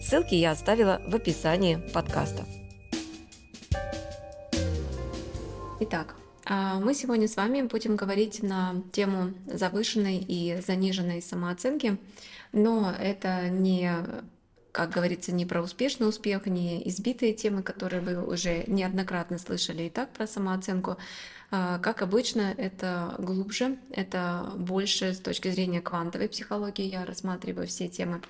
Ссылки я оставила в описании подкаста. Итак, а, мы сегодня с вами будем говорить на тему завышенной и заниженной самооценки, но это не как говорится, не про успешный успех, не избитые темы, которые вы уже неоднократно слышали и так про самооценку. А, как обычно, это глубже, это больше с точки зрения квантовой психологии. Я рассматриваю все темы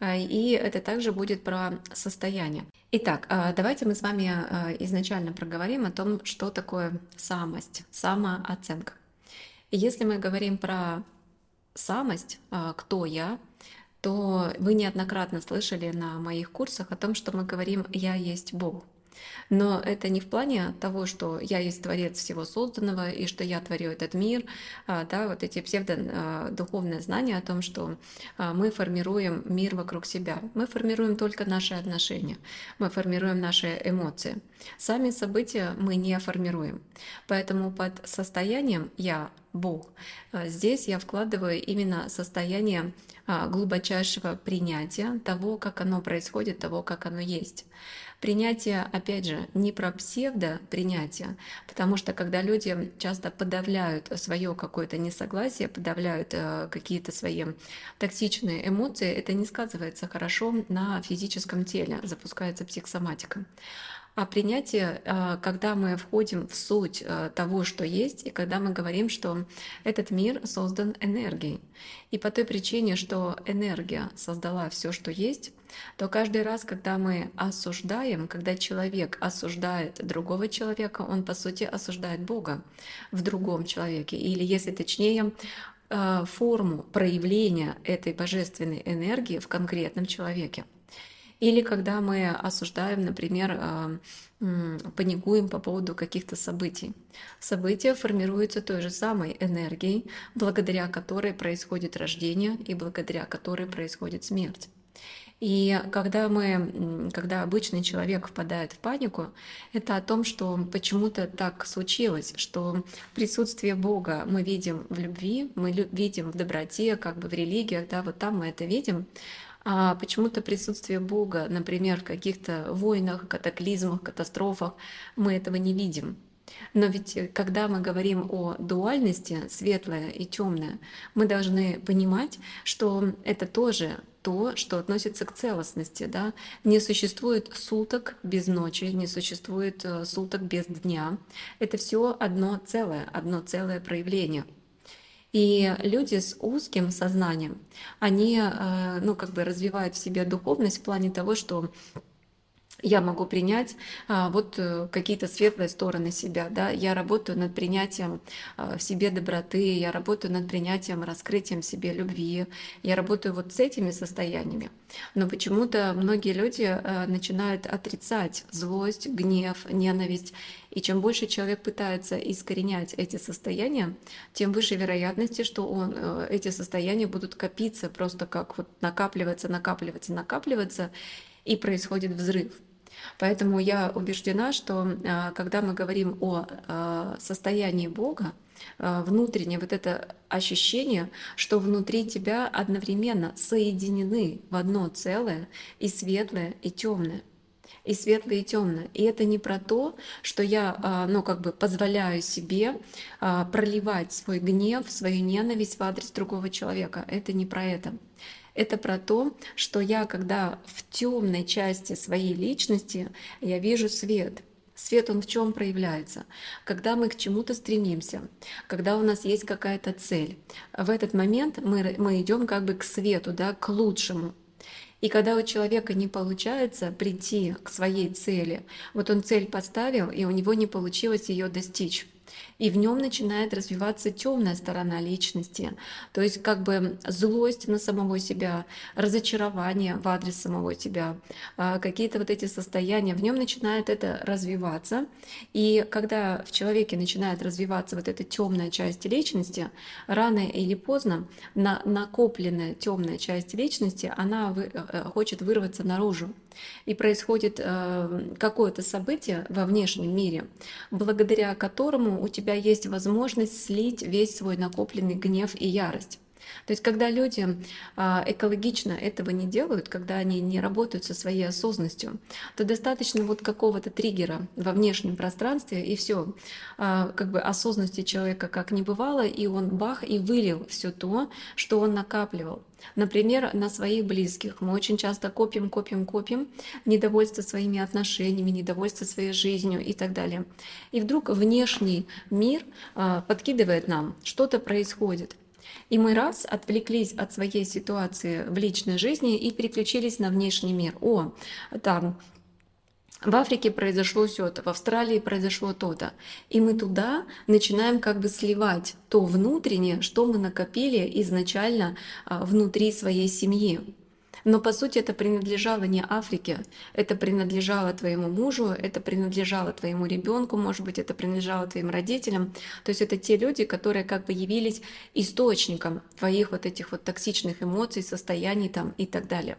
и это также будет про состояние. Итак, а, давайте мы с вами а, изначально проговорим о том, что такое самость, самооценка. если мы говорим про самость, кто я, то вы неоднократно слышали на моих курсах о том, что мы говорим «я есть Бог». Но это не в плане того, что я есть творец всего созданного и что я творю этот мир, а, да, вот эти псевдо-духовные а, знания о том, что а, мы формируем мир вокруг себя. Мы формируем только наши отношения, мы формируем наши эмоции. Сами события мы не формируем. Поэтому под состоянием «я» Бог. Здесь я вкладываю именно состояние глубочайшего принятия того, как оно происходит, того, как оно есть. Принятие, опять же, не про псевдо-принятие, потому что когда люди часто подавляют свое какое-то несогласие, подавляют э, какие-то свои токсичные эмоции, это не сказывается хорошо на физическом теле, запускается психосоматика. А принятие, э, когда мы входим в суть э, того, что есть, и когда мы говорим, что этот мир создан энергией. И по той причине, что энергия создала все, что есть, то каждый раз, когда мы осуждаем, когда человек осуждает другого человека, он по сути осуждает Бога в другом человеке. Или, если точнее, э, форму проявления этой божественной энергии в конкретном человеке. Или когда мы осуждаем, например, э, паникуем по поводу каких-то событий. События формируются той же самой энергией, благодаря которой происходит рождение и благодаря которой происходит смерть. И когда мы, когда обычный человек впадает в панику, это о том, что почему-то так случилось, что присутствие Бога мы видим в любви, мы видим в доброте, как бы в религиях, да, вот там мы это видим, а почему-то присутствие Бога, например, в каких-то войнах, катаклизмах, катастрофах, мы этого не видим. Но ведь э, когда мы говорим о дуальности, светлое и темное, мы должны понимать, что это тоже то, что относится к целостности. Да? Не существует суток без ночи, не существует э, суток без дня. Это все одно целое, одно целое проявление. И люди с узким сознанием, они э, ну, как бы развивают в себе духовность в плане того, что я могу принять а, вот э, какие-то светлые стороны себя, да, я работаю над принятием а, в себе доброты, я работаю над принятием, раскрытием себе любви, я работаю вот с этими состояниями. Но почему-то многие люди а, начинают отрицать злость, гнев, ненависть, и чем больше человек пытается искоренять эти состояния, тем выше вероятности, что он, э, эти состояния будут копиться, просто как вот накапливаться, накапливаться, накапливаться, и происходит взрыв. Поэтому я убеждена, что а, когда мы говорим о а, состоянии Бога, а, внутреннее вот это ощущение, что внутри тебя одновременно соединены в одно целое и светлое, и темное и светлое, и темное. И это не про то, что я, ну, как бы позволяю себе проливать свой гнев, свою ненависть в адрес другого человека. Это не про это. Это про то, что я, когда в темной части своей личности, я вижу свет. Свет, он в чем проявляется? Когда мы к чему-то стремимся, когда у нас есть какая-то цель. В этот момент мы, мы идем как бы к свету, да, к лучшему. И когда у человека не получается прийти к своей цели, вот он цель поставил, и у него не получилось ее достичь. И в нем начинает развиваться темная сторона личности, то есть как бы злость на самого себя, разочарование в адрес самого себя, а, какие-то вот эти состояния, в нем начинает это развиваться, и когда в человеке начинает развиваться вот эта темная часть личности, рано или поздно на накопленная темная часть личности, она вы, э, хочет вырваться наружу. И происходит э, какое-то событие во внешнем мире, благодаря которому у тебя есть возможность слить весь свой накопленный гнев и ярость. То есть, когда люди а, экологично этого не делают, когда они не работают со своей осознанностью, то достаточно вот какого-то триггера во внешнем пространстве, и все, а, как бы осознанности человека как не бывало, и он бах и вылил все то, что он накапливал. Например, на своих близких. Мы очень часто копим, копим, копим недовольство своими отношениями, недовольство своей жизнью и так далее. И вдруг внешний мир а, подкидывает нам, что-то происходит. И мы раз отвлеклись от своей ситуации в личной жизни и переключились на внешний мир. О, там в Африке произошло все-то, в Австралии произошло то-то. И мы туда начинаем как бы сливать то внутреннее, что мы накопили изначально а, внутри своей семьи. Но по сути это принадлежало не Африке, это принадлежало твоему мужу, это принадлежало твоему ребенку, может быть, это принадлежало твоим родителям. То есть это те люди, которые как бы явились источником твоих вот этих вот токсичных эмоций, состояний там и так далее.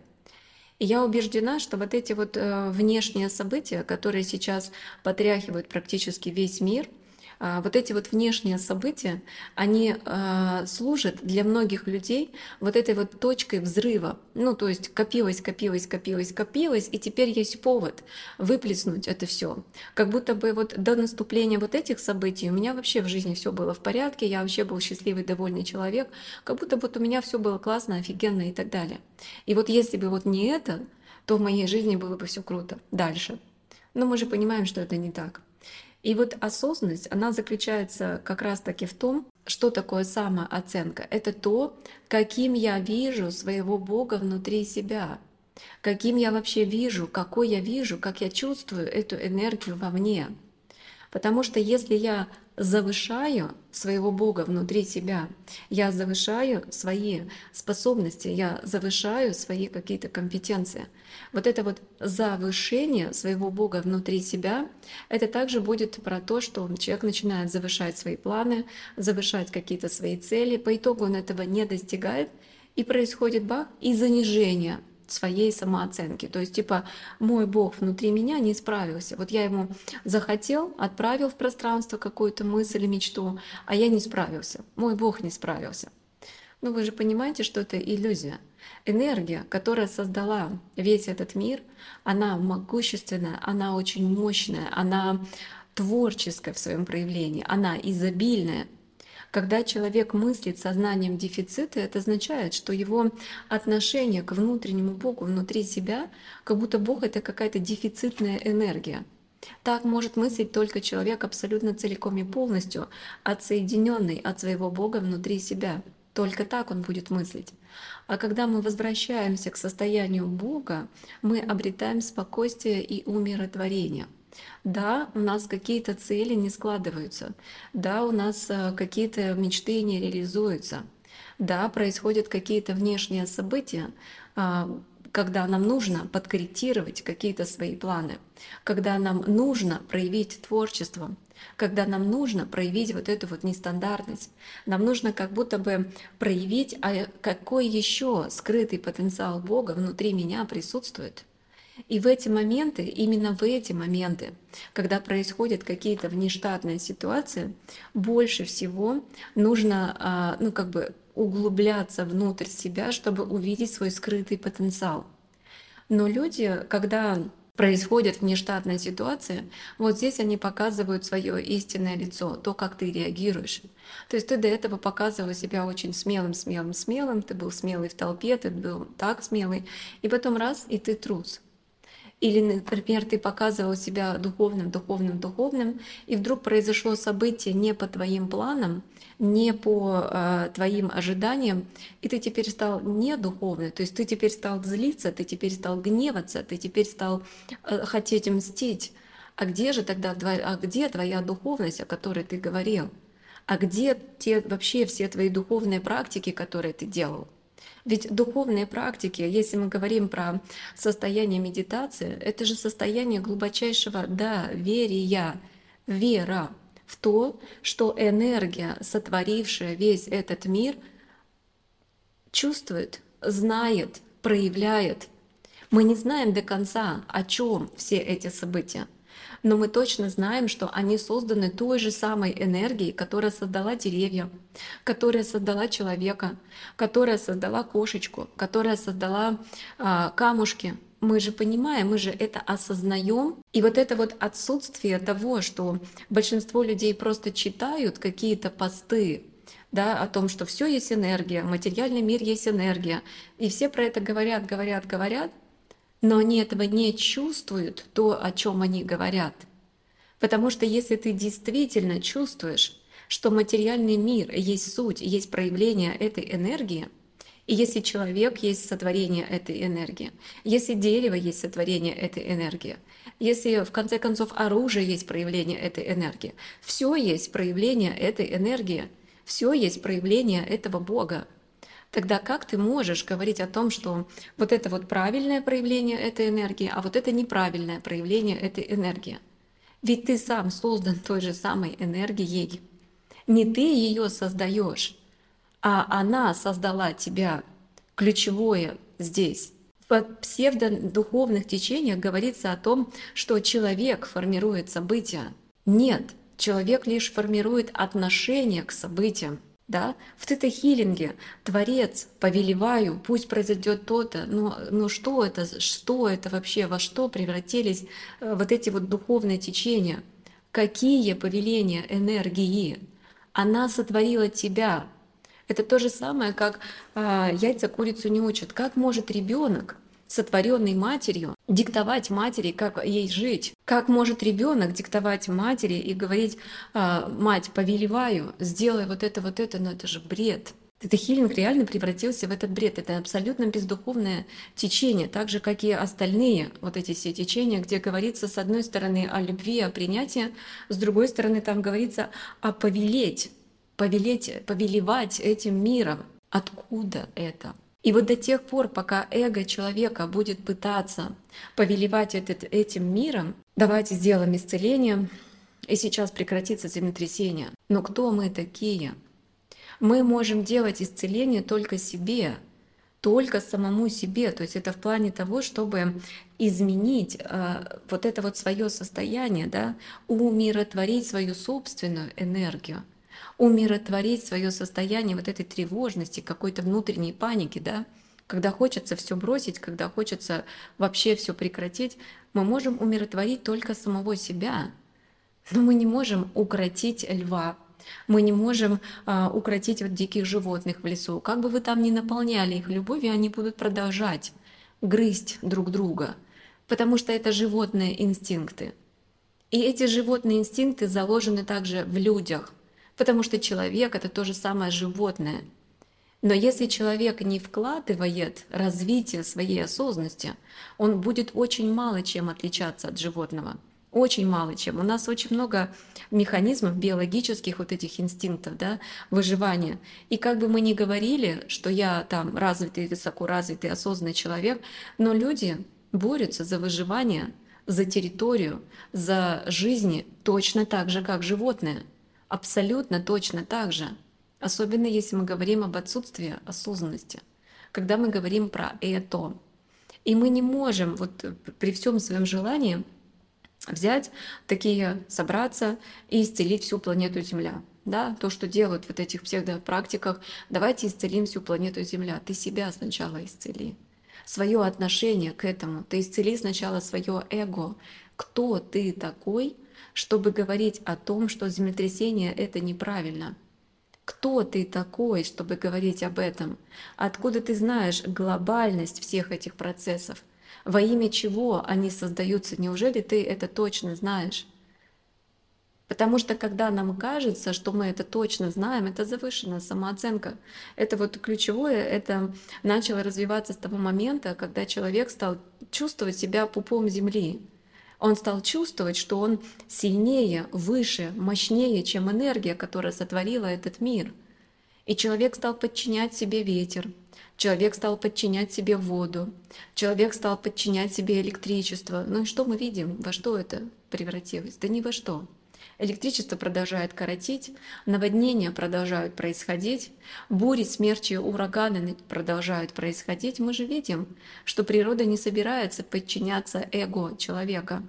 И я убеждена, что вот эти вот э, внешние события, которые сейчас потряхивают практически весь мир – вот эти вот внешние события, они а, служат для многих людей вот этой вот точкой взрыва. Ну, то есть копилось, копилось, копилось, копилось, и теперь есть повод выплеснуть это все. Как будто бы вот до наступления вот этих событий у меня вообще в жизни все было в порядке, я вообще был счастливый, довольный человек, как будто вот у меня все было классно, офигенно и так далее. И вот если бы вот не это, то в моей жизни было бы все круто дальше. Но мы же понимаем, что это не так. И вот осознанность, она заключается как раз-таки в том, что такое самооценка. Это то, каким я вижу своего Бога внутри себя, каким я вообще вижу, какой я вижу, как я чувствую эту энергию вовне. Потому что если я завышаю своего Бога внутри себя, я завышаю свои способности, я завышаю свои какие-то компетенции. Вот это вот завышение своего Бога внутри себя, это также будет про то, что человек начинает завышать свои планы, завышать какие-то свои цели, по итогу он этого не достигает, и происходит бах и занижение своей самооценки. То есть, типа, мой Бог внутри меня не справился. Вот я ему захотел, отправил в пространство какую-то мысль мечту, а я не справился. Мой Бог не справился. Ну вы же понимаете, что это иллюзия. Энергия, которая создала весь этот мир, она могущественная, она очень мощная, она творческая в своем проявлении, она изобильная. Когда человек мыслит сознанием дефицита, это означает, что его отношение к внутреннему Богу внутри себя, как будто Бог — это какая-то дефицитная энергия. Так может мыслить только человек абсолютно целиком и полностью отсоединенный от своего Бога внутри себя. Только так он будет мыслить. А когда мы возвращаемся к состоянию Бога, мы обретаем спокойствие и умиротворение — да, у нас какие-то цели не складываются. Да, у нас э, какие-то мечты не реализуются. Да, происходят какие-то внешние события, а, когда нам нужно подкорректировать какие-то свои планы, когда нам нужно проявить творчество, когда нам нужно проявить вот эту вот нестандартность. Нам нужно как будто бы проявить, а какой еще скрытый потенциал Бога внутри меня присутствует. И в эти моменты, именно в эти моменты, когда происходят какие-то внештатные ситуации, больше всего нужно, а, ну, как бы углубляться внутрь себя, чтобы увидеть свой скрытый потенциал. Но люди, когда происходит внештатная ситуация, вот здесь они показывают свое истинное лицо, то, как ты реагируешь. То есть ты до этого показывал себя очень смелым, смелым, смелым, ты был смелый в толпе, ты был так смелый, и потом раз, и ты трус. Или, например, ты показывал себя духовным, духовным, духовным, и вдруг произошло событие не по твоим планам, не по э, твоим ожиданиям, и ты теперь стал не духовный, то есть ты теперь стал злиться, ты теперь стал гневаться, ты теперь стал э, хотеть мстить. А где же тогда, а где твоя духовность, о которой ты говорил? А где те вообще все твои духовные практики, которые ты делал? Ведь духовные практики, если мы говорим про состояние медитации, это же состояние глубочайшего доверия, вера в то, что энергия, сотворившая весь этот мир, чувствует, знает, проявляет. Мы не знаем до конца, о чем все эти события но мы точно знаем, что они созданы той же самой энергией, которая создала деревья, которая создала человека, которая создала кошечку, которая создала а, камушки. Мы же понимаем, мы же это осознаем. И вот это вот отсутствие того, что большинство людей просто читают какие-то посты, да, о том, что все есть энергия, материальный мир есть энергия. И все про это говорят, говорят, говорят, но они этого не чувствуют, то, о чем они говорят. Потому что если ты действительно чувствуешь, что материальный мир есть суть, есть проявление этой энергии, и если человек есть сотворение этой энергии, если дерево есть сотворение этой энергии, если в конце концов оружие есть проявление этой энергии, все есть проявление этой энергии, все есть проявление этого Бога тогда как ты можешь говорить о том, что вот это вот правильное проявление этой энергии, а вот это неправильное проявление этой энергии? Ведь ты сам создан той же самой энергией. Не ты ее создаешь, а она создала тебя. Ключевое здесь. В псевдодуховных течениях говорится о том, что человек формирует события. Нет, человек лишь формирует отношение к событиям да, в тета-хилинге Творец, повелеваю, пусть произойдет то-то, но, но что это, что это вообще, во что превратились э, вот эти вот духовные течения? Какие повеления энергии? Она сотворила тебя. Это то же самое, как а, яйца курицу не учат. Как может ребенок сотворенный матерью, диктовать матери, как ей жить. Как может ребенок диктовать матери и говорить, «А, мать, повелеваю, сделай вот это, вот это, но это же бред. Это хилинг реально превратился в этот бред. Это абсолютно бездуховное течение, так же, как и остальные вот эти все течения, где говорится с одной стороны о любви, о принятии, с другой стороны там говорится о повелеть, повелеть, повелевать этим миром. Откуда это? И вот до тех пор, пока эго человека будет пытаться повелевать этот, этим миром, давайте сделаем исцеление, и сейчас прекратится землетрясение. Но кто мы такие? Мы можем делать исцеление только себе, только самому себе. То есть это в плане того, чтобы изменить э, вот это вот свое состояние, да, умиротворить свою собственную энергию умиротворить свое состояние вот этой тревожности, какой-то внутренней паники, да, когда хочется все бросить, когда хочется вообще все прекратить, мы можем умиротворить только самого себя. Но мы не можем укротить льва, мы не можем а, укротить вот диких животных в лесу. Как бы вы там ни наполняли их любовью, они будут продолжать грызть друг друга, потому что это животные инстинкты. И эти животные инстинкты заложены также в людях – потому что человек — это то же самое животное. Но если человек не вкладывает развитие своей осознанности, он будет очень мало чем отличаться от животного. Очень мало чем. У нас очень много механизмов биологических вот этих инстинктов, да, выживания. И как бы мы ни говорили, что я там развитый, высокоразвитый, осознанный человек, но люди борются за выживание, за территорию, за жизни точно так же, как животные. Абсолютно точно так же. Особенно если мы говорим об отсутствии осознанности. Когда мы говорим про это. И мы не можем вот при всем своем желании взять такие, собраться и исцелить всю планету Земля. Да, то, что делают вот этих псевдопрактиках, давайте исцелим всю планету Земля. Ты себя сначала исцели. Свое отношение к этому. Ты исцели сначала свое эго. Кто ты такой, чтобы говорить о том, что землетрясение — это неправильно. Кто ты такой, чтобы говорить об этом? Откуда ты знаешь глобальность всех этих процессов? Во имя чего они создаются? Неужели ты это точно знаешь? Потому что когда нам кажется, что мы это точно знаем, это завышенная самооценка. Это вот ключевое, это начало развиваться с того момента, когда человек стал чувствовать себя пупом земли. Он стал чувствовать, что он сильнее, выше, мощнее, чем энергия, которая сотворила этот мир. И человек стал подчинять себе ветер, человек стал подчинять себе воду, человек стал подчинять себе электричество. Ну и что мы видим? Во что это превратилось? Да ни во что. Электричество продолжает коротить, наводнения продолжают происходить, бури, смерчи, ураганы продолжают происходить. Мы же видим, что природа не собирается подчиняться эго человека.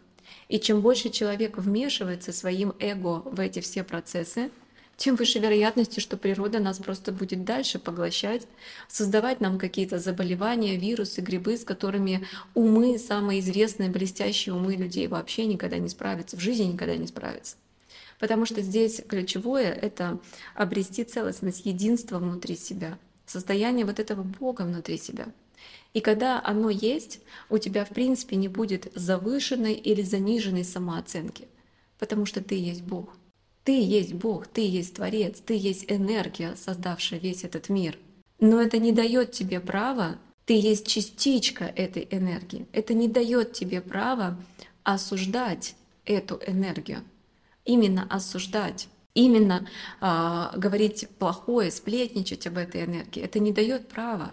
И чем больше человек вмешивается своим эго в эти все процессы, тем выше вероятности, что природа нас просто будет дальше поглощать, создавать нам какие-то заболевания, вирусы, грибы, с которыми умы, самые известные, блестящие умы людей вообще никогда не справятся, в жизни никогда не справятся. Потому что здесь ключевое — это обрести целостность, единство внутри себя, состояние вот этого Бога внутри себя. И когда оно есть, у тебя в принципе не будет завышенной или заниженной самооценки, потому что ты есть Бог. Ты есть Бог, ты есть Творец, ты есть энергия, создавшая весь этот мир. Но это не дает тебе права, ты есть частичка этой энергии. Это не дает тебе права осуждать эту энергию именно осуждать, именно э, говорить плохое, сплетничать об этой энергии, это не дает права.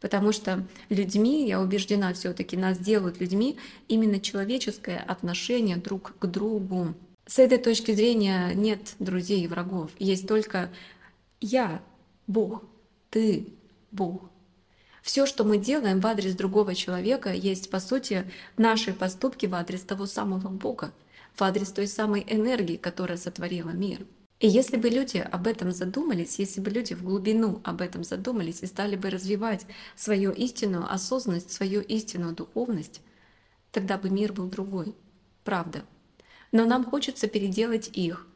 Потому что людьми, я убеждена, все-таки нас делают людьми именно человеческое отношение друг к другу. С этой точки зрения нет друзей и врагов. Есть только я, Бог, ты, Бог. Все, что мы делаем в адрес другого человека, есть, по сути, наши поступки в адрес того самого Бога в адрес той самой энергии, которая сотворила мир. И если бы люди об этом задумались, если бы люди в глубину об этом задумались и стали бы развивать свою истинную осознанность, свою истинную духовность, тогда бы мир был другой. Правда. Но нам хочется переделать их.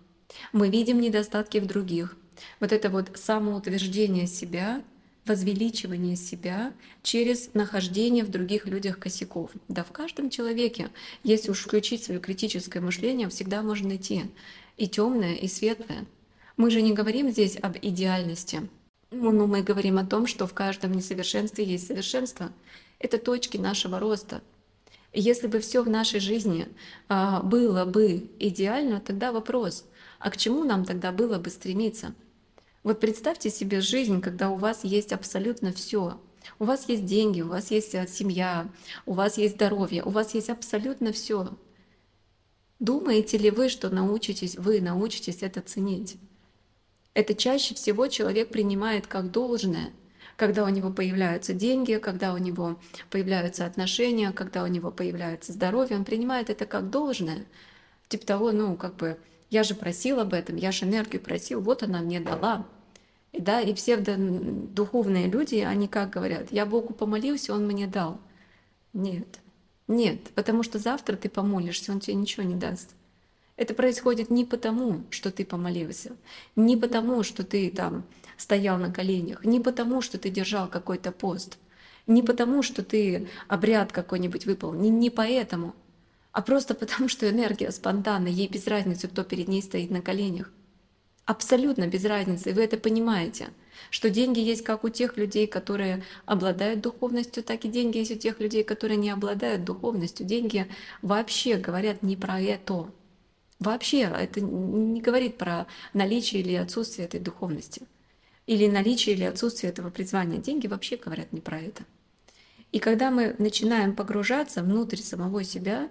Мы видим недостатки в других. Вот это вот самоутверждение себя — возвеличивание себя через нахождение в других людях косяков. Да в каждом человеке, если уж включить свое критическое мышление, всегда можно найти и темное, и светлое. Мы же не говорим здесь об идеальности, но мы говорим о том, что в каждом несовершенстве есть совершенство. Это точки нашего роста. если бы все в нашей жизни а, было бы идеально, тогда вопрос, а к чему нам тогда было бы стремиться? Вот представьте себе жизнь, когда у вас есть абсолютно все. У вас есть деньги, у вас есть э, семья, у вас есть здоровье, у вас есть абсолютно все. Думаете ли вы, что научитесь, вы научитесь это ценить? Это чаще всего человек принимает как должное, когда у него появляются деньги, когда у него появляются отношения, когда у него появляется здоровье, он принимает это как должное. Типа того, ну, как бы, я же просил об этом, я же энергию просил, вот она мне дала. Да, и все духовные люди, они как говорят, я Богу помолился, Он мне дал. Нет, нет, потому что завтра ты помолишься, Он тебе ничего не даст. Это происходит не потому, что ты помолился, не потому, что ты там стоял на коленях, не потому, что ты держал какой-то пост, не потому, что ты обряд какой-нибудь выполнил, не, не поэтому, а просто потому, что энергия спонтанная, ей без разницы, кто перед ней стоит на коленях. Абсолютно без разницы, и вы это понимаете, что деньги есть как у тех людей, которые обладают духовностью, так и деньги есть у тех людей, которые не обладают духовностью. Деньги вообще говорят не про это. Вообще это не говорит про наличие или отсутствие этой духовности. Или наличие или отсутствие этого призвания. Деньги вообще говорят не про это. И когда мы начинаем погружаться внутрь самого себя,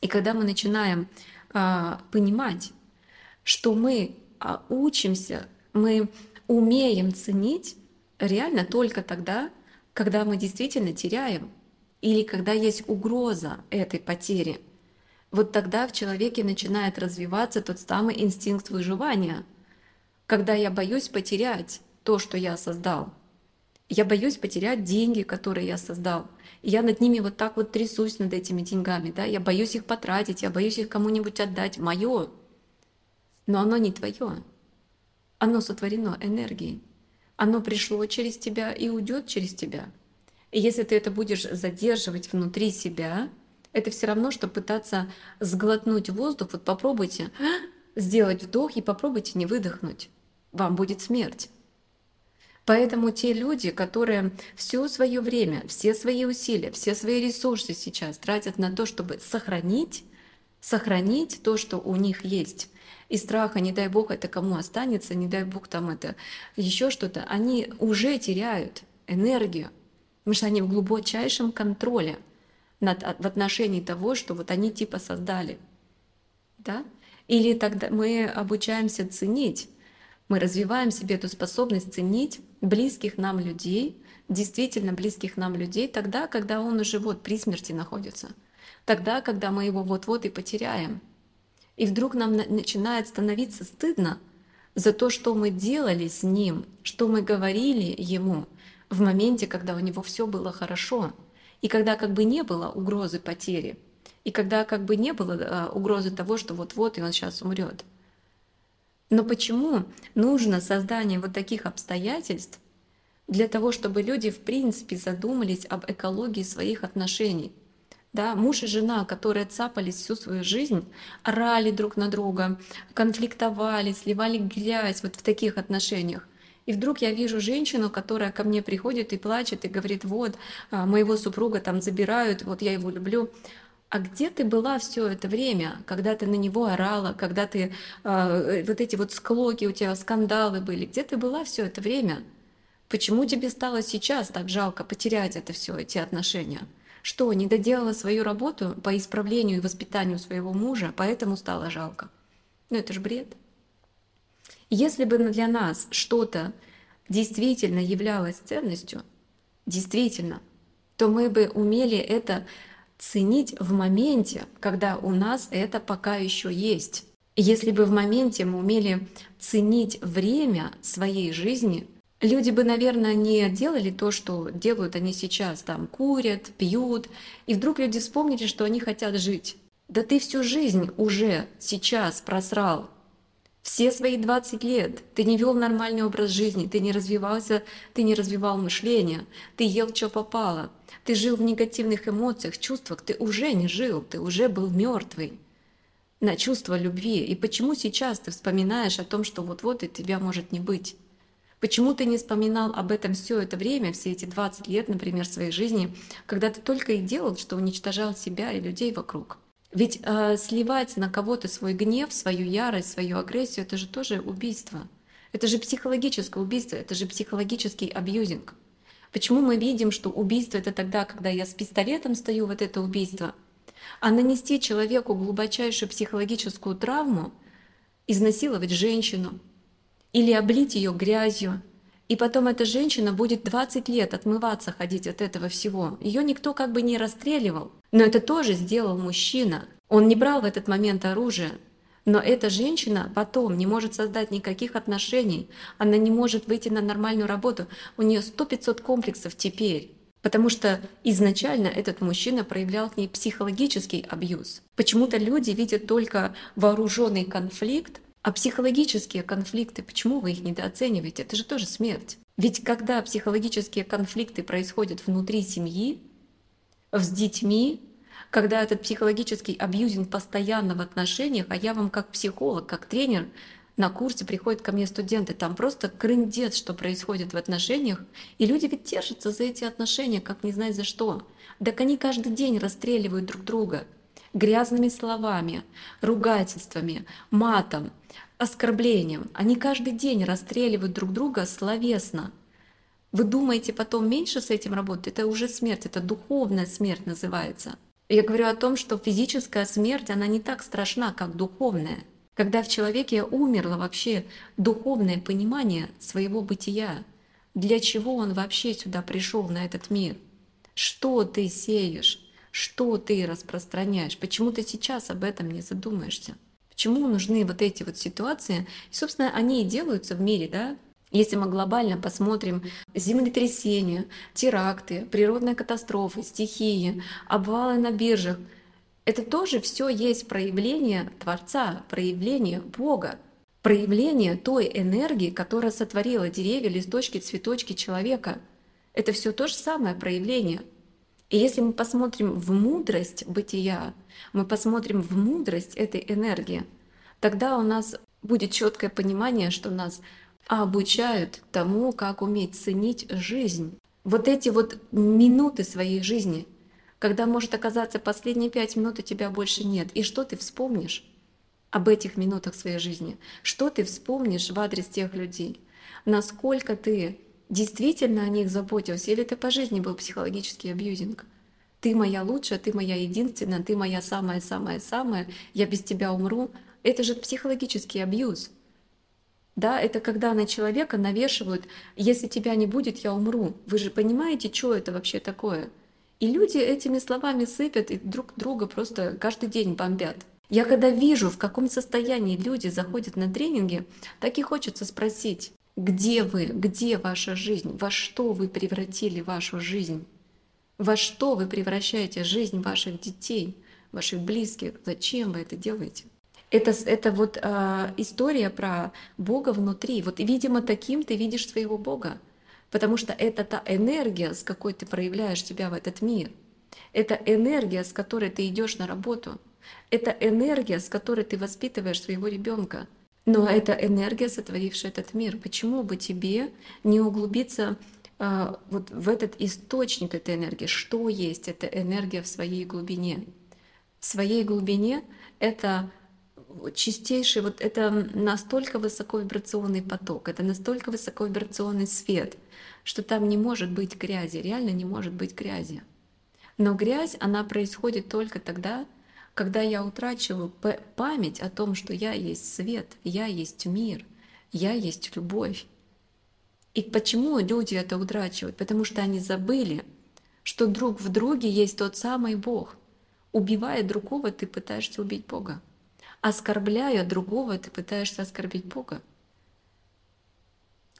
и когда мы начинаем а, понимать, что мы учимся, мы умеем ценить реально только тогда, когда мы действительно теряем или когда есть угроза этой потери. Вот тогда в человеке начинает развиваться тот самый инстинкт выживания, когда я боюсь потерять то, что я создал. Я боюсь потерять деньги, которые я создал. Я над ними вот так вот трясусь над этими деньгами, да, я боюсь их потратить, я боюсь их кому-нибудь отдать, мое, но оно не твое. Оно сотворено энергией. Оно пришло через тебя и уйдет через тебя. И если ты это будешь задерживать внутри себя, это все равно, что пытаться сглотнуть воздух. Вот попробуйте сделать вдох и попробуйте не выдохнуть. Вам будет смерть. Поэтому те люди, которые все свое время, все свои усилия, все свои ресурсы сейчас тратят на то, чтобы сохранить, сохранить то, что у них есть, и страха, не дай бог, это кому останется, не дай бог там это еще что-то, они уже теряют энергию, потому что они в глубочайшем контроле над, в отношении того, что вот они типа создали. Да? Или тогда мы обучаемся ценить, мы развиваем себе эту способность ценить близких нам людей, действительно близких нам людей, тогда, когда он уже вот при смерти находится, тогда, когда мы его вот-вот и потеряем. И вдруг нам начинает становиться стыдно за то, что мы делали с ним, что мы говорили ему в моменте, когда у него все было хорошо, и когда как бы не было угрозы потери, и когда как бы не было а, угрозы того, что вот-вот и он сейчас умрет. Но почему нужно создание вот таких обстоятельств для того, чтобы люди в принципе задумались об экологии своих отношений? Да, муж и жена, которые цапались всю свою жизнь, орали друг на друга, конфликтовали, сливали грязь вот в таких отношениях. И вдруг я вижу женщину, которая ко мне приходит и плачет, и говорит, вот, а, моего супруга там забирают, вот я его люблю а где ты была все это время, когда ты на него орала, когда ты э, вот эти вот склоки у тебя скандалы были, где ты была все это время? Почему тебе стало сейчас так жалко потерять это все, эти отношения? Что, не доделала свою работу по исправлению и воспитанию своего мужа, поэтому стало жалко? Ну это же бред. Если бы для нас что-то действительно являлось ценностью, действительно, то мы бы умели это ценить в моменте, когда у нас это пока еще есть. Если бы в моменте мы умели ценить время своей жизни, люди бы, наверное, не делали то, что делают они сейчас, там курят, пьют, и вдруг люди вспомнили, что они хотят жить. Да ты всю жизнь уже сейчас просрал, все свои 20 лет ты не вел нормальный образ жизни, ты не развивался, ты не развивал мышление, ты ел, что попало, ты жил в негативных эмоциях, чувствах, ты уже не жил, ты уже был мертвый на чувство любви. И почему сейчас ты вспоминаешь о том, что вот-вот и тебя может не быть? Почему ты не вспоминал об этом все это время, все эти 20 лет, например, своей жизни, когда ты только и делал, что уничтожал себя и людей вокруг? Ведь э, сливать на кого-то свой гнев, свою ярость, свою агрессию, это же тоже убийство. Это же психологическое убийство, это же психологический абьюзинг. Почему мы видим, что убийство это тогда, когда я с пистолетом стою, вот это убийство, а нанести человеку глубочайшую психологическую травму, изнасиловать женщину или облить ее грязью, и потом эта женщина будет 20 лет отмываться, ходить от этого всего. Ее никто как бы не расстреливал. Но это тоже сделал мужчина. Он не брал в этот момент оружие. Но эта женщина потом не может создать никаких отношений, она не может выйти на нормальную работу, у нее сто пятьсот комплексов теперь. Потому что изначально этот мужчина проявлял к ней психологический абьюз. Почему-то люди видят только вооруженный конфликт, а психологические конфликты, почему вы их недооцениваете? Это же тоже смерть. Ведь когда психологические конфликты происходят внутри семьи, с детьми, когда этот психологический абьюзинг постоянно в отношениях, а я вам как психолог, как тренер на курсе приходят ко мне студенты, там просто крындец, что происходит в отношениях, и люди ведь держатся за эти отношения, как не знать за что. Так они каждый день расстреливают друг друга грязными словами, ругательствами, матом, оскорблением. Они каждый день расстреливают друг друга словесно. Вы думаете потом меньше с этим работать? Это уже смерть, это духовная смерть называется. Я говорю о том, что физическая смерть, она не так страшна, как духовная. Когда в человеке умерло вообще духовное понимание своего бытия, для чего он вообще сюда пришел на этот мир, что ты сеешь, что ты распространяешь, почему ты сейчас об этом не задумаешься. Почему нужны вот эти вот ситуации? И, собственно, они и делаются в мире, да? Если мы глобально посмотрим землетрясения, теракты, природные катастрофы, стихии, обвалы на биржах, это тоже все есть проявление Творца, проявление Бога, проявление той энергии, которая сотворила деревья, листочки, цветочки человека. Это все то же самое проявление – и если мы посмотрим в мудрость бытия, мы посмотрим в мудрость этой энергии, тогда у нас будет четкое понимание, что нас обучают тому, как уметь ценить жизнь. Вот эти вот минуты своей жизни, когда может оказаться последние пять минут, и тебя больше нет. И что ты вспомнишь об этих минутах своей жизни? Что ты вспомнишь в адрес тех людей? Насколько ты действительно о них заботился, или это по жизни был психологический абьюзинг? Ты моя лучшая, ты моя единственная, ты моя самая-самая-самая, я без тебя умру. Это же психологический абьюз. Да, это когда на человека навешивают, если тебя не будет, я умру. Вы же понимаете, что это вообще такое? И люди этими словами сыпят и друг друга просто каждый день бомбят. Я когда вижу, в каком состоянии люди заходят на тренинги, так и хочется спросить, где вы, где ваша жизнь, во что вы превратили вашу жизнь, во что вы превращаете жизнь ваших детей, ваших близких, зачем вы это делаете? Это, это вот э, история про Бога внутри. Вот, видимо, таким ты видишь своего Бога. Потому что это та энергия, с какой ты проявляешь себя в этот мир. Это энергия, с которой ты идешь на работу. Это энергия, с которой ты воспитываешь своего ребенка. Но это энергия, сотворившая этот мир. Почему бы тебе не углубиться э, вот в этот источник этой энергии? Что есть эта энергия в своей глубине? В своей глубине это чистейший, вот это настолько высоковибрационный поток, это настолько высоковибрационный свет, что там не может быть грязи, реально не может быть грязи. Но грязь, она происходит только тогда, когда я утрачиваю память о том, что я есть свет, я есть мир, я есть любовь. И почему люди это утрачивают? Потому что они забыли, что друг в друге есть тот самый Бог. Убивая другого, ты пытаешься убить Бога. Оскорбляя другого, ты пытаешься оскорбить Бога.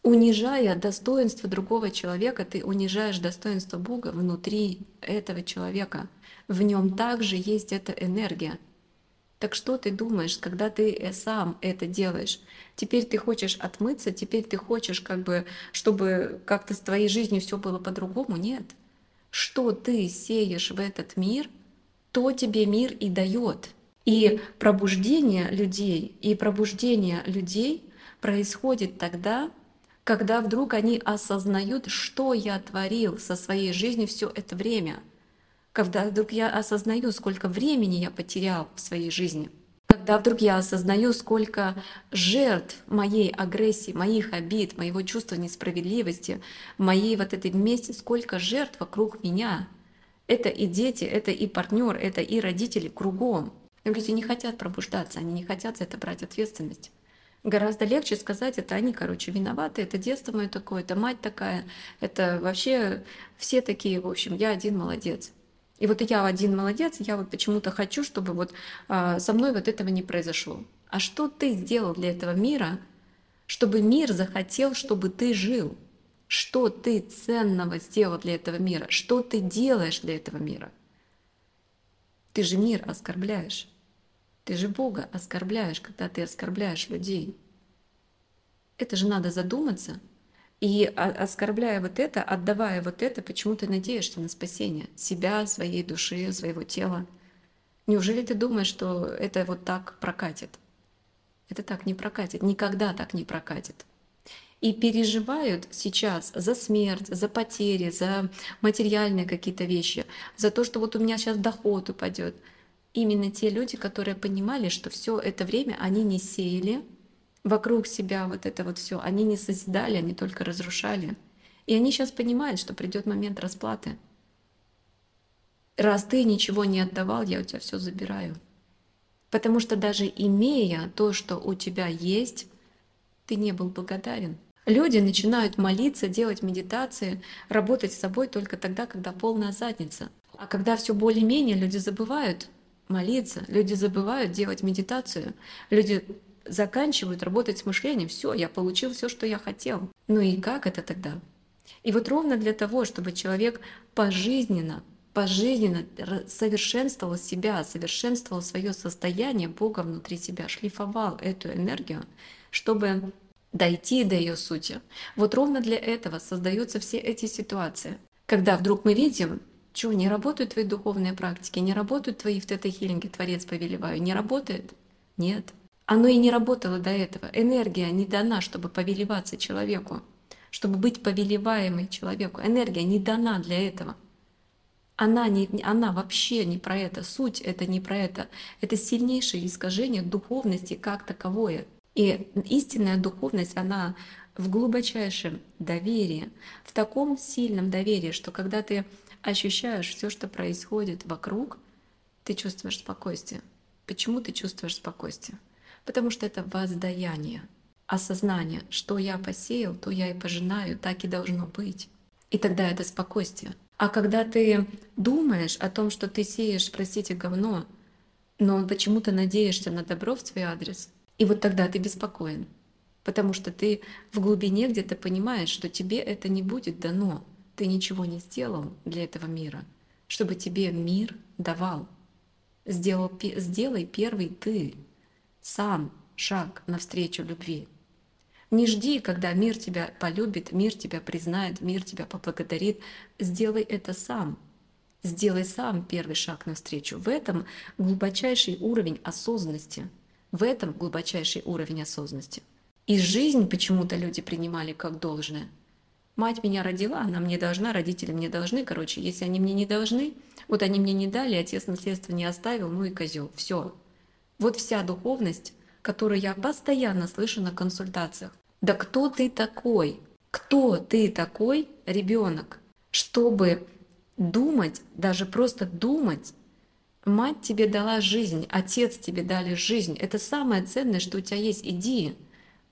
Унижая достоинство другого человека, ты унижаешь достоинство Бога внутри этого человека. В нем также есть эта энергия. Так что ты думаешь, когда ты э, сам это делаешь? Теперь ты хочешь отмыться, теперь ты хочешь, как бы, чтобы как-то с твоей жизнью все было по-другому? Нет. Что ты сеешь в этот мир, то тебе мир и дает. И пробуждение людей, и пробуждение людей происходит тогда, когда вдруг они осознают, что я творил со своей жизнью все это время. Когда вдруг я осознаю, сколько времени я потерял в своей жизни. Когда вдруг я осознаю, сколько жертв моей агрессии, моих обид, моего чувства несправедливости, моей вот этой вместе, сколько жертв вокруг меня. Это и дети, это и партнер, это и родители кругом. Люди не хотят пробуждаться, они не хотят за это брать ответственность. Гораздо легче сказать, это они, короче, виноваты, это детство мое такое, это мать такая, это вообще все такие, в общем, я один молодец. И вот я один молодец, я вот почему-то хочу, чтобы вот а, со мной вот этого не произошло. А что ты сделал для этого мира, чтобы мир захотел, чтобы ты жил? Что ты ценного сделал для этого мира? Что ты делаешь для этого мира? Ты же мир оскорбляешь. Ты же Бога оскорбляешь, когда ты оскорбляешь людей. Это же надо задуматься. И оскорбляя вот это, отдавая вот это, почему ты надеешься на спасение себя, своей души, своего тела? Неужели ты думаешь, что это вот так прокатит? Это так не прокатит, никогда так не прокатит и переживают сейчас за смерть, за потери, за материальные какие-то вещи, за то, что вот у меня сейчас доход упадет. Именно те люди, которые понимали, что все это время они не сеяли вокруг себя вот это вот все, они не созидали, они только разрушали. И они сейчас понимают, что придет момент расплаты. Раз ты ничего не отдавал, я у тебя все забираю. Потому что даже имея то, что у тебя есть, ты не был благодарен. Люди начинают молиться, делать медитации, работать с собой только тогда, когда полная задница. А когда все более-менее, люди забывают молиться, люди забывают делать медитацию, люди заканчивают работать с мышлением. Все, я получил все, что я хотел. Ну и как это тогда? И вот ровно для того, чтобы человек пожизненно, пожизненно совершенствовал себя, совершенствовал свое состояние Бога внутри себя, шлифовал эту энергию, чтобы дойти до ее сути. Вот ровно для этого создаются все эти ситуации, когда вдруг мы видим, что не работают твои духовные практики, не работают твои в тета-хиллинге, Творец повелеваю, не работает? Нет. Оно и не работало до этого. Энергия не дана, чтобы повелеваться человеку, чтобы быть повелеваемой человеку. Энергия не дана для этого. Она, не, она вообще не про это. Суть это не про это. Это сильнейшее искажение духовности как таковое. И истинная духовность, она в глубочайшем доверии, в таком сильном доверии, что когда ты ощущаешь все, что происходит вокруг, ты чувствуешь спокойствие. Почему ты чувствуешь спокойствие? Потому что это воздаяние, осознание, что я посеял, то я и пожинаю, так и должно быть. И тогда это спокойствие. А когда ты думаешь о том, что ты сеешь, простите, говно, но почему-то надеешься на добро в свой адрес, и вот тогда ты беспокоен. Потому что ты в глубине где-то понимаешь, что тебе это не будет дано. Ты ничего не сделал для этого мира, чтобы тебе мир давал. Сделал, сделай первый ты, сам шаг навстречу любви. Не жди, когда мир тебя полюбит, мир тебя признает, мир тебя поблагодарит. Сделай это сам. Сделай сам первый шаг навстречу. В этом глубочайший уровень осознанности. В этом глубочайший уровень осознанности. И жизнь почему-то люди принимали как должное. Мать меня родила, она мне должна, родители мне должны. Короче, если они мне не должны, вот они мне не дали, отец наследство не оставил, ну и козел. Все. Вот вся духовность, которую я постоянно слышу на консультациях. Да кто ты такой? Кто ты такой, ребенок, чтобы думать, даже просто думать, мать тебе дала жизнь, отец тебе дали жизнь. Это самое ценное, что у тебя есть. Иди,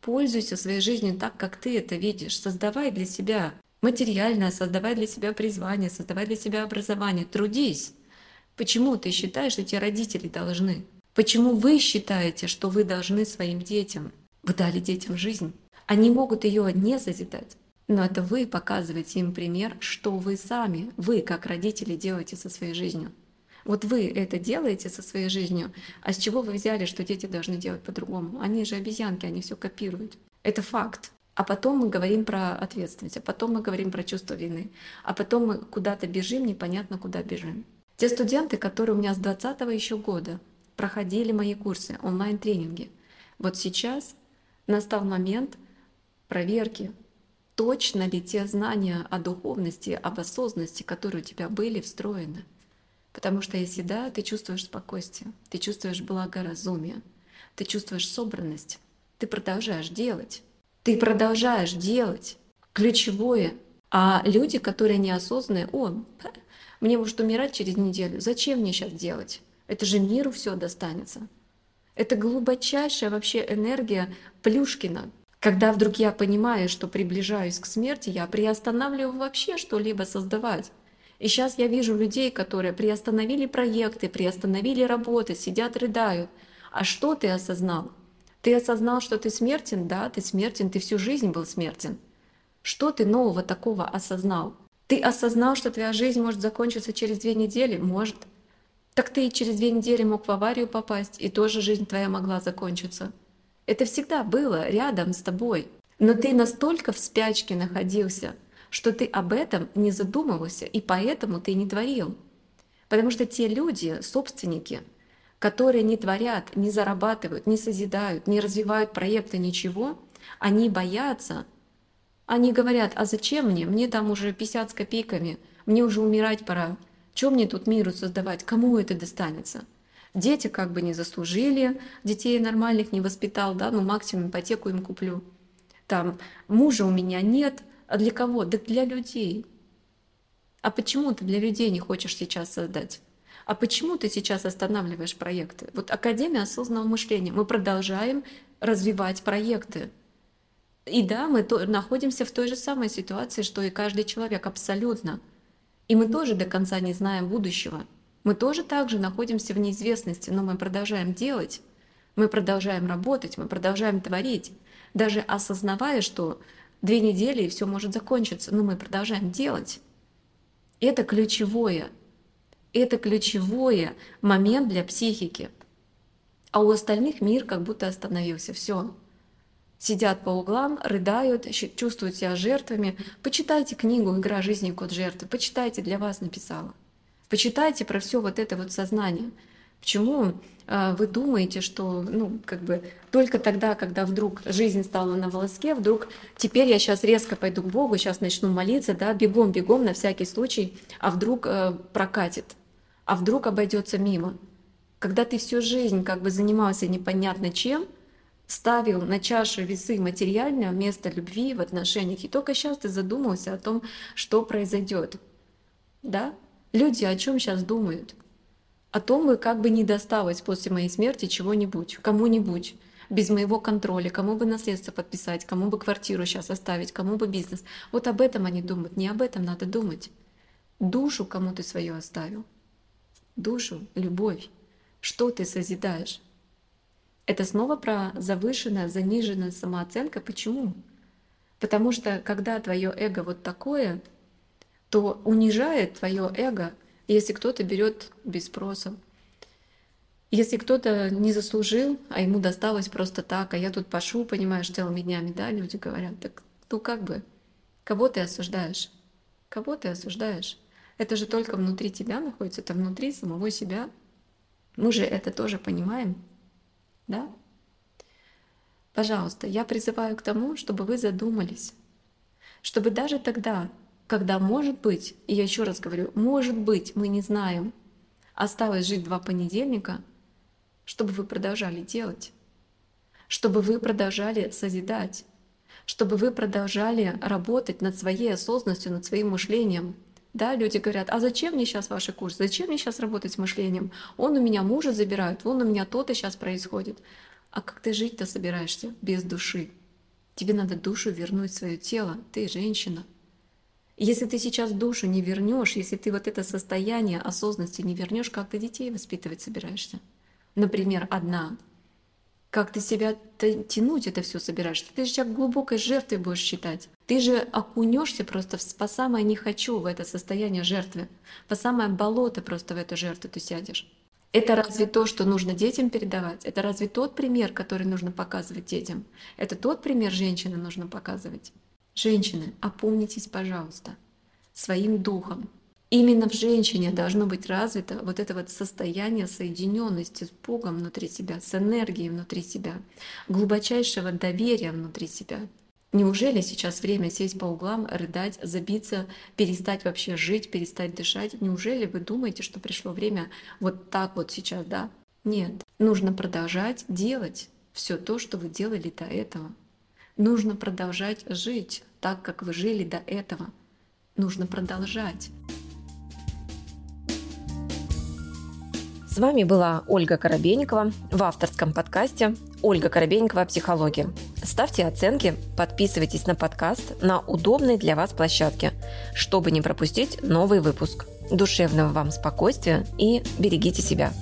Пользуйся своей жизнью так, как ты это видишь. Создавай для себя материальное, создавай для себя призвание, создавай для себя образование. Трудись. Почему ты считаешь, что тебе родители должны? Почему вы считаете, что вы должны своим детям? Вы дали детям жизнь. Они могут ее не созидать. Но это вы показываете им пример, что вы сами, вы как родители делаете со своей жизнью. Вот вы это делаете со своей жизнью, а с чего вы взяли, что дети должны делать по-другому? Они же обезьянки, они все копируют. Это факт. А потом мы говорим про ответственность, а потом мы говорим про чувство вины, а потом мы куда-то бежим, непонятно куда бежим. Те студенты, которые у меня с 20 еще года проходили мои курсы, онлайн-тренинги, вот сейчас настал момент проверки, точно ли те знания о духовности, об осознанности, которые у тебя были встроены – Потому что если да, ты чувствуешь спокойствие, ты чувствуешь благоразумие, ты чувствуешь собранность, ты продолжаешь делать. Ты продолжаешь делать ключевое. А люди, которые неосознанные, о, мне может умирать через неделю, зачем мне сейчас делать? Это же миру все достанется. Это глубочайшая вообще энергия Плюшкина. Когда вдруг я понимаю, что приближаюсь к смерти, я приостанавливаю вообще что-либо создавать. И сейчас я вижу людей, которые приостановили проекты, приостановили работы, сидят, рыдают. А что ты осознал? Ты осознал, что ты смертен? Да, ты смертен, ты всю жизнь был смертен. Что ты нового такого осознал? Ты осознал, что твоя жизнь может закончиться через две недели? Может. Так ты и через две недели мог в аварию попасть, и тоже жизнь твоя могла закончиться. Это всегда было рядом с тобой. Но ты настолько в спячке находился – что ты об этом не задумывался, и поэтому ты не творил. Потому что те люди, собственники, которые не творят, не зарабатывают, не созидают, не развивают проекты, ничего, они боятся, они говорят, а зачем мне? Мне там уже 50 с копейками, мне уже умирать пора. Чем мне тут миру создавать? Кому это достанется? Дети как бы не заслужили, детей нормальных не воспитал, да, ну максимум ипотеку им куплю. Там мужа у меня нет, а для кого? Да для людей. А почему ты для людей не хочешь сейчас создать? А почему ты сейчас останавливаешь проекты? Вот Академия осознанного мышления. Мы продолжаем развивать проекты. И да, мы то, находимся в той же самой ситуации, что и каждый человек, абсолютно. И мы тоже до конца не знаем будущего. Мы тоже также находимся в неизвестности, но мы продолжаем делать, мы продолжаем работать, мы продолжаем творить, даже осознавая, что две недели, и все может закончиться. Но мы продолжаем делать. Это ключевое. Это ключевой момент для психики. А у остальных мир как будто остановился. Все. Сидят по углам, рыдают, чувствуют себя жертвами. Почитайте книгу «Игра жизни. Код жертвы». Почитайте, для вас написала. Почитайте про все вот это вот сознание. Почему э, вы думаете, что, ну, как бы только тогда, когда вдруг жизнь стала на волоске, вдруг теперь я сейчас резко пойду к Богу, сейчас начну молиться, да, бегом, бегом на всякий случай, а вдруг э, прокатит, а вдруг обойдется мимо. Когда ты всю жизнь как бы занимался непонятно чем, ставил на чашу весы материальное вместо любви в отношениях, и только сейчас ты задумался о том, что произойдет. Да? Люди о чем сейчас думают? О том, как бы не досталось после моей смерти чего-нибудь, кому-нибудь, без моего контроля, кому бы наследство подписать, кому бы квартиру сейчас оставить, кому бы бизнес. Вот об этом они думают, не об этом надо думать. Душу кому ты свою оставил. Душу, любовь. Что ты созидаешь? Это снова про завышенная, заниженная самооценка. Почему? Потому что когда твое эго вот такое, то унижает твое эго, если кто-то берет без спроса. Если кто-то не заслужил, а ему досталось просто так, а я тут пошу, понимаешь, целыми днями, да, люди говорят, так ну как бы, кого ты осуждаешь? Кого ты осуждаешь? Это же только внутри тебя находится, это внутри самого себя. Мы же это тоже понимаем да? Пожалуйста, я призываю к тому, чтобы вы задумались, чтобы даже тогда, когда может быть, и я еще раз говорю, может быть, мы не знаем, осталось жить два понедельника, чтобы вы продолжали делать, чтобы вы продолжали созидать, чтобы вы продолжали работать над своей осознанностью, над своим мышлением, да, люди говорят, а зачем мне сейчас ваши курсы, зачем мне сейчас работать с мышлением? Он у меня мужа забирает, вон у меня то-то сейчас происходит. А как ты жить-то собираешься без души? Тебе надо душу вернуть в свое тело, ты женщина. Если ты сейчас душу не вернешь, если ты вот это состояние осознанности не вернешь, как ты детей воспитывать собираешься? Например, одна, как ты себя тянуть это все собираешься. Ты же как глубокой жертвой будешь считать. Ты же окунешься просто в, по самое не хочу в это состояние жертвы. По самое болото просто в эту жертву ты сядешь. Это разве то, что нужно детям передавать? Это разве тот пример, который нужно показывать детям? Это тот пример женщины нужно показывать? Женщины, опомнитесь, пожалуйста, своим духом, Именно в женщине должно быть развито вот это вот состояние соединенности с Богом внутри себя, с энергией внутри себя, глубочайшего доверия внутри себя. Неужели сейчас время сесть по углам, рыдать, забиться, перестать вообще жить, перестать дышать? Неужели вы думаете, что пришло время вот так вот сейчас, да? Нет, нужно продолжать делать все то, что вы делали до этого. Нужно продолжать жить так, как вы жили до этого. Нужно продолжать. С вами была Ольга Коробейникова в авторском подкасте «Ольга Коробейникова. Психология». Ставьте оценки, подписывайтесь на подкаст на удобной для вас площадке, чтобы не пропустить новый выпуск. Душевного вам спокойствия и берегите себя.